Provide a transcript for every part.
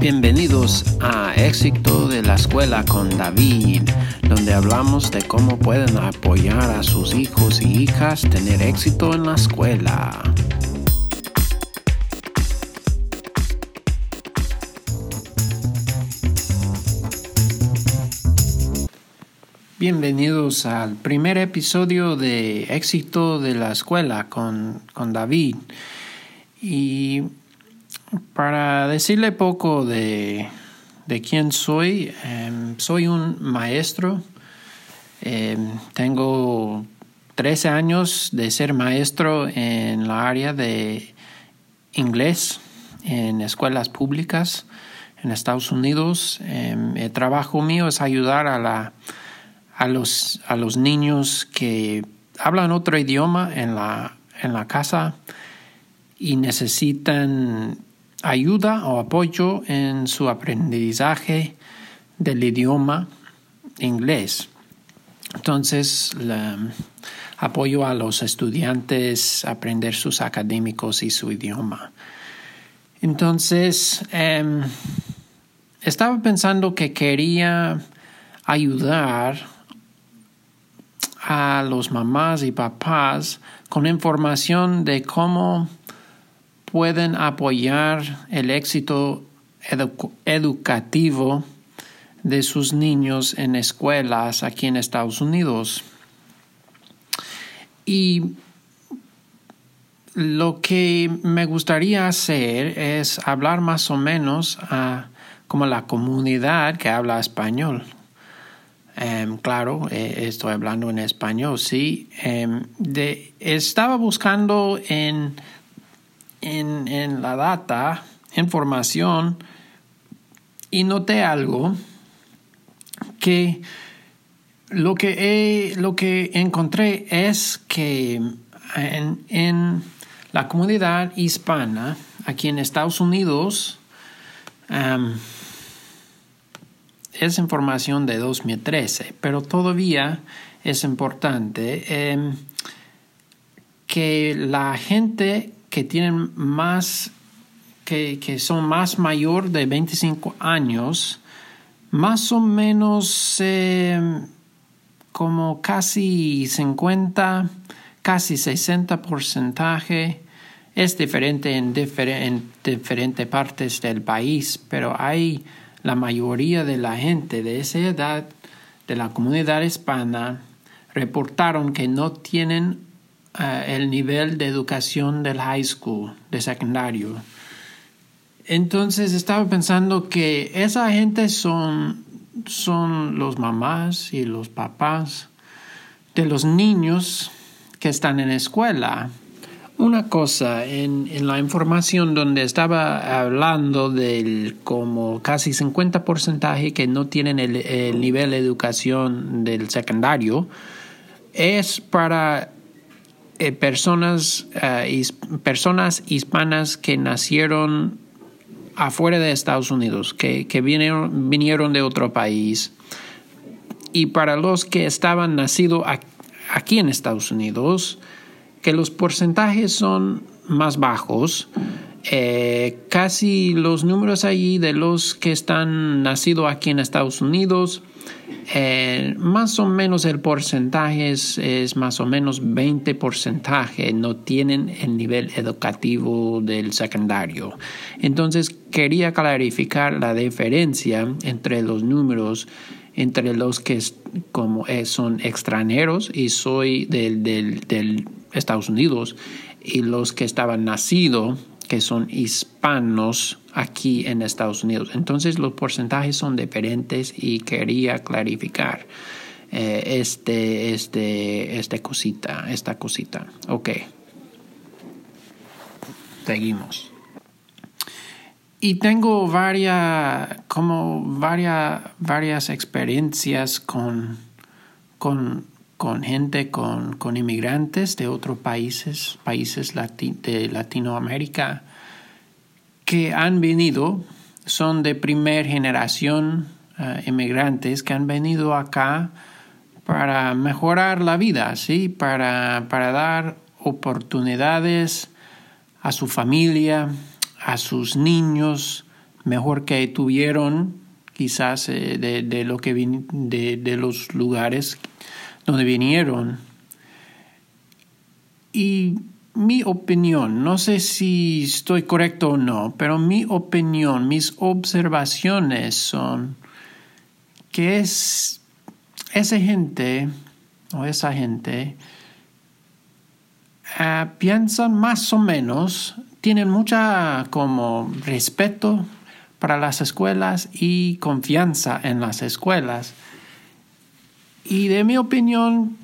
Bienvenidos a Éxito de la Escuela con David, donde hablamos de cómo pueden apoyar a sus hijos y hijas tener éxito en la escuela. Bienvenidos al primer episodio de Éxito de la Escuela con, con David. Y para decirle poco de, de quién soy, em, soy un maestro. Em, tengo 13 años de ser maestro en la área de inglés en escuelas públicas en Estados Unidos. Em, el trabajo mío es ayudar a la a los, a los niños que hablan otro idioma en la, en la casa y necesitan ayuda o apoyo en su aprendizaje del idioma inglés. Entonces, apoyo a los estudiantes a aprender sus académicos y su idioma. Entonces, em, estaba pensando que quería ayudar a los mamás y papás con información de cómo pueden apoyar el éxito educativo de sus niños en escuelas aquí en Estados Unidos. Y lo que me gustaría hacer es hablar más o menos a como la comunidad que habla español. Em, claro, eh, estoy hablando en español, sí. Em, de, estaba buscando en, en, la data información y noté algo que lo que, lo que encontré es que en, en, la comunidad hispana aquí en Estados Unidos es información de 2013, pero todavía es importante em, que la gente que tienen más, que, son más mayor de 25 años, más o menos em, como casi 50, casi 60 porcentaje, es diferente en, en diferentes partes del país, pero hay la mayoría de la gente de esa edad de la comunidad hispana reportaron que no tienen eh, el nivel de educación del high school, de secundario. Entonces estaba pensando que esa gente son, son los mamás y los papás de los niños que están en escuela una cosa, en, la información donde estaba hablando del como casi 50% que no tienen el, nivel de educación del secundario, es para eh, personas, eh, personas hispanas que nacieron afuera de Estados Unidos, que, que vinieron, vinieron de otro país. Y para los que estaban nacidos aquí en Estados Unidos, que los porcentajes son más bajos. Eh, casi los números allí de los que están nacidos aquí en Estados Unidos, eh, más o menos el porcentaje es, más o menos 20 porcentaje, no tienen el nivel educativo del secundario. Entonces quería clarificar la diferencia entre los números entre los que como son extranjeros y soy del, del, del Estados Unidos y los que estaban nacidos que son hispanos aquí en Estados Unidos. Entonces los porcentajes son diferentes y quería clarificar eh, este, este, este cosita, esta cosita. Ok. Seguimos. Y tengo varias, como varias, varias experiencias con, con con gente, con, con inmigrantes de otros países, países de Latinoamérica, que han venido, son de primera generación eh, inmigrantes que han venido acá para mejorar la vida, ¿sí? para, para dar oportunidades a su familia, a sus niños, mejor que tuvieron quizás eh, de, lo que de, de los lugares donde vinieron. Y mi opinión, no sé si estoy correcto o no, pero mi opinión, mis observaciones son que es esa gente o esa gente uh, piensan más o menos, tienen mucha como respeto para las escuelas y confianza en las escuelas. Y de mi opinión,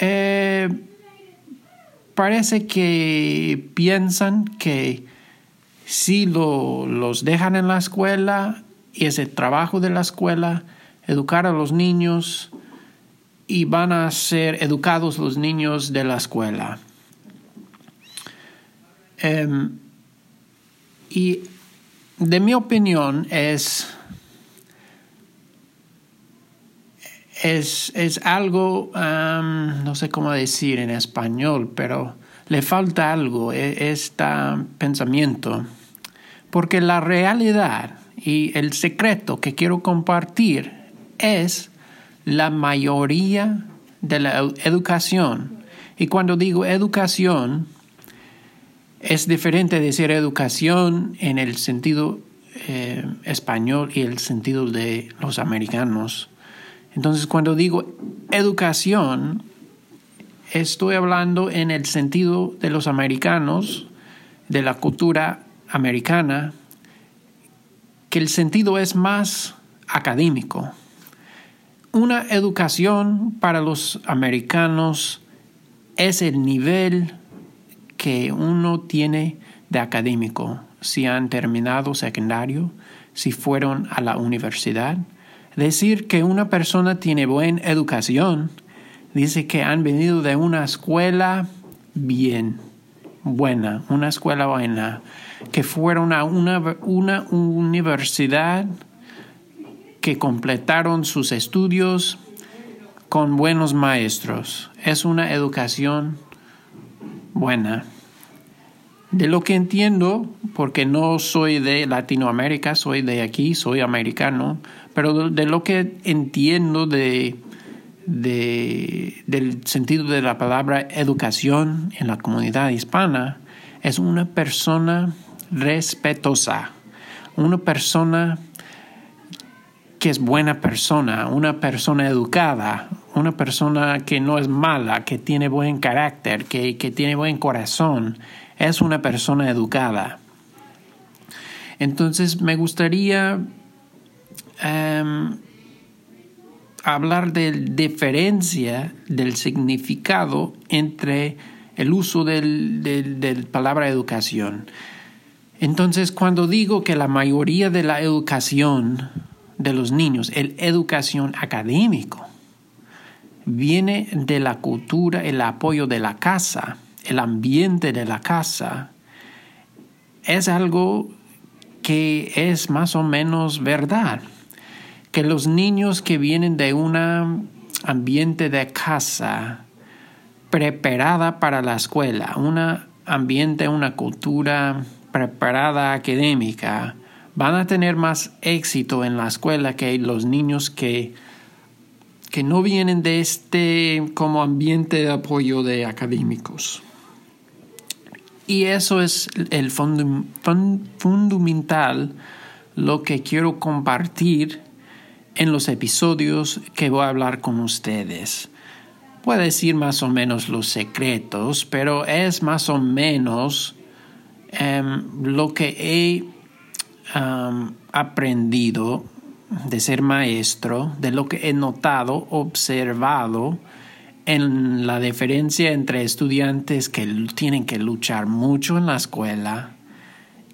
eh, parece que piensan que si lo, los dejan en la escuela y es el trabajo de la escuela, educar a los niños y van a ser educados los niños de la escuela. Em, y de mi opinión es, es, es algo, no sé cómo decir en español, pero le falta algo, este pensamiento, porque la realidad y el secreto que quiero compartir es la mayoría de la educación. Y cuando digo educación, es diferente de decir educación en el sentido eh, español y el sentido de los americanos. Entonces, cuando digo educación, estoy hablando en el sentido de los americanos, de la cultura americana, que el sentido es más académico. Una educación para los americanos es el nivel que uno tiene de académico, si han terminado secundario, si fueron a la universidad. Decir que una persona tiene buena educación dice que han venido de una escuela bien, buena, una escuela buena, que fueron a una, una universidad, que completaron sus estudios con buenos maestros. Es una educación buena. De lo que entiendo, porque no soy de Latinoamérica, soy de aquí, soy americano, pero de lo que entiendo de, del sentido de la palabra educación en la comunidad hispana, es una persona respetuosa, una persona que es buena persona, una persona educada, una persona que no es mala, que tiene buen carácter, que, tiene buen corazón, es una persona educada. Entonces me gustaría em, hablar de diferencia del significado entre el uso del, del palabra educación. Entonces, cuando digo que la mayoría de la educación de los niños, el educación académico, viene de la cultura, el apoyo de la casa, el ambiente de la casa, es algo que es más o menos verdad. Que los niños que vienen de un ambiente de casa preparada para la escuela, un ambiente, una cultura preparada académica, van a tener más éxito en la escuela que los niños que, que no vienen de este como ambiente de apoyo de académicos. Y eso es el fundamental, lo que quiero compartir en los episodios que voy a hablar con ustedes. Puedo decir más o menos los secretos, pero es más o menos em, lo que he aprendido de ser maestro, de lo que he notado, observado en la diferencia entre estudiantes que tienen que luchar mucho en la escuela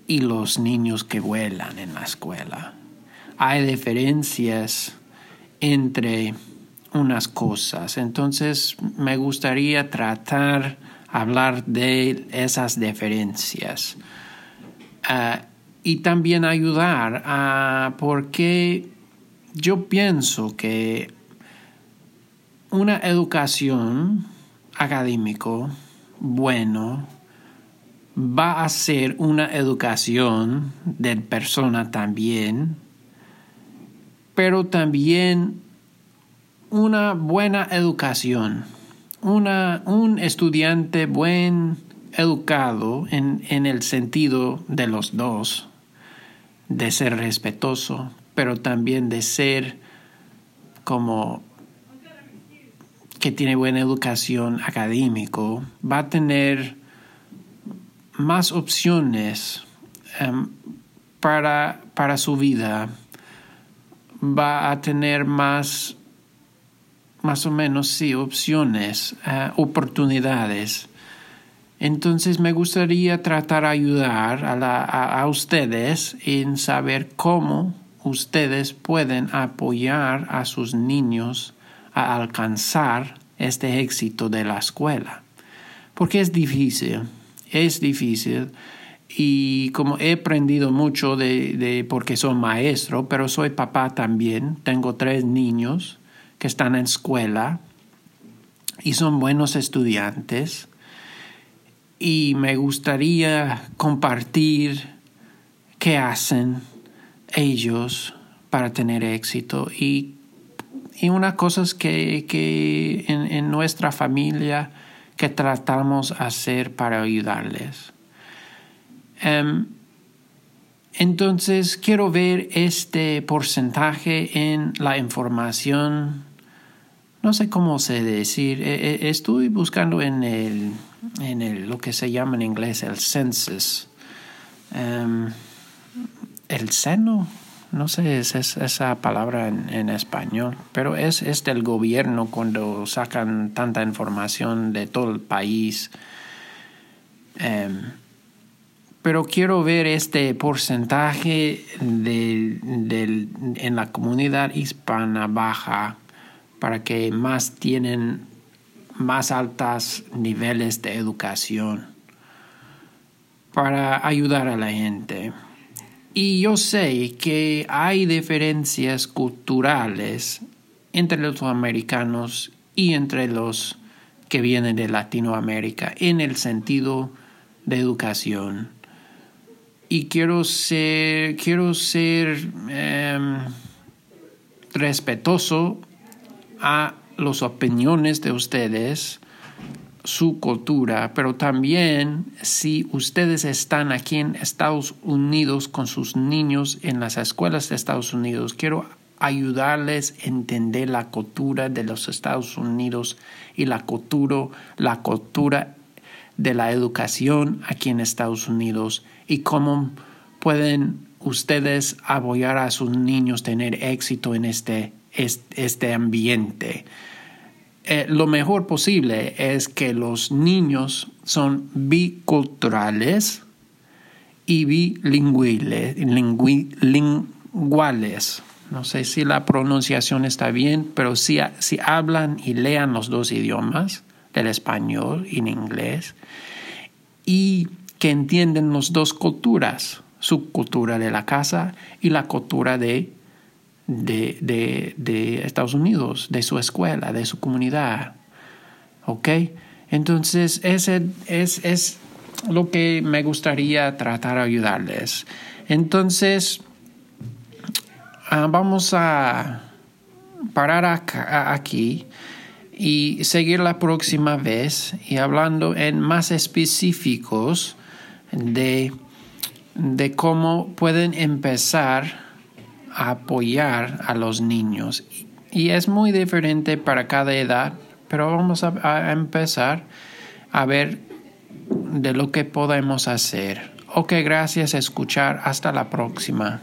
y los niños que vuelan en la escuela. Hay diferencias entre unas cosas. Entonces me gustaría tratar hablar de esas diferencias. Ah, y también ayudar a porque yo pienso que una educación académico bueno va a ser una educación de persona también, pero también una buena educación, una, un estudiante buen educado en, en el sentido de los dos, de ser respetuoso, pero también de ser como que tiene buena educación académico, va a tener más opciones um, para, para su vida, va a tener más, más o menos, sí, opciones, uh, oportunidades. Entonces me gustaría tratar de ayudar a, a ustedes en saber cómo ustedes pueden apoyar a sus niños a alcanzar este éxito de la escuela. Porque es difícil, es difícil. Y como he aprendido mucho de, de, porque soy maestro, pero soy papá también, tengo tres niños que están en escuela y son buenos estudiantes. Y me gustaría compartir qué hacen ellos para tener éxito y, y una cosa que, que en, en nuestra familia que tratamos hacer para ayudarles. Um, entonces, quiero ver este porcentaje en la información. No sé cómo se decir. Estoy buscando en el, en el, lo que se llama en inglés el census. Um, el seno, no sé es, es esa palabra en, español, pero es, es del gobierno cuando sacan tanta información de todo el país. Um, pero quiero ver este porcentaje de, en la comunidad hispana baja para que más tienen más altos niveles de educación para ayudar a la gente. Y yo sé que hay diferencias culturales entre los americanos y entre los que vienen de Latinoamérica en el sentido de educación. Y quiero ser, quiero ser eh, respetuoso a las opiniones de ustedes su cultura, pero también si ustedes están aquí en Estados Unidos con sus niños en las escuelas de Estados Unidos, quiero ayudarles a entender la cultura de los Estados Unidos y la cultura, la cultura de la educación aquí en Estados Unidos y cómo pueden ustedes apoyar a sus niños tener éxito en este, este ambiente eh, lo mejor posible es que los niños son biculturales y bilingües. No sé si la pronunciación está bien, pero si, si hablan y lean los dos idiomas, del español y en inglés, y que entienden las dos culturas, su cultura de la casa y la cultura de de, de, Estados Unidos, de su escuela, de su comunidad. ¿Ok? Entonces, ese es, es lo que me gustaría tratar de ayudarles. Entonces, uh, vamos a parar aquí y seguir la próxima vez y hablando en más específicos de, de cómo pueden empezar apoyar a los niños. Y es muy diferente para cada edad, pero vamos a, a empezar a ver de lo que podemos hacer. Ok, gracias a escuchar. Hasta la próxima.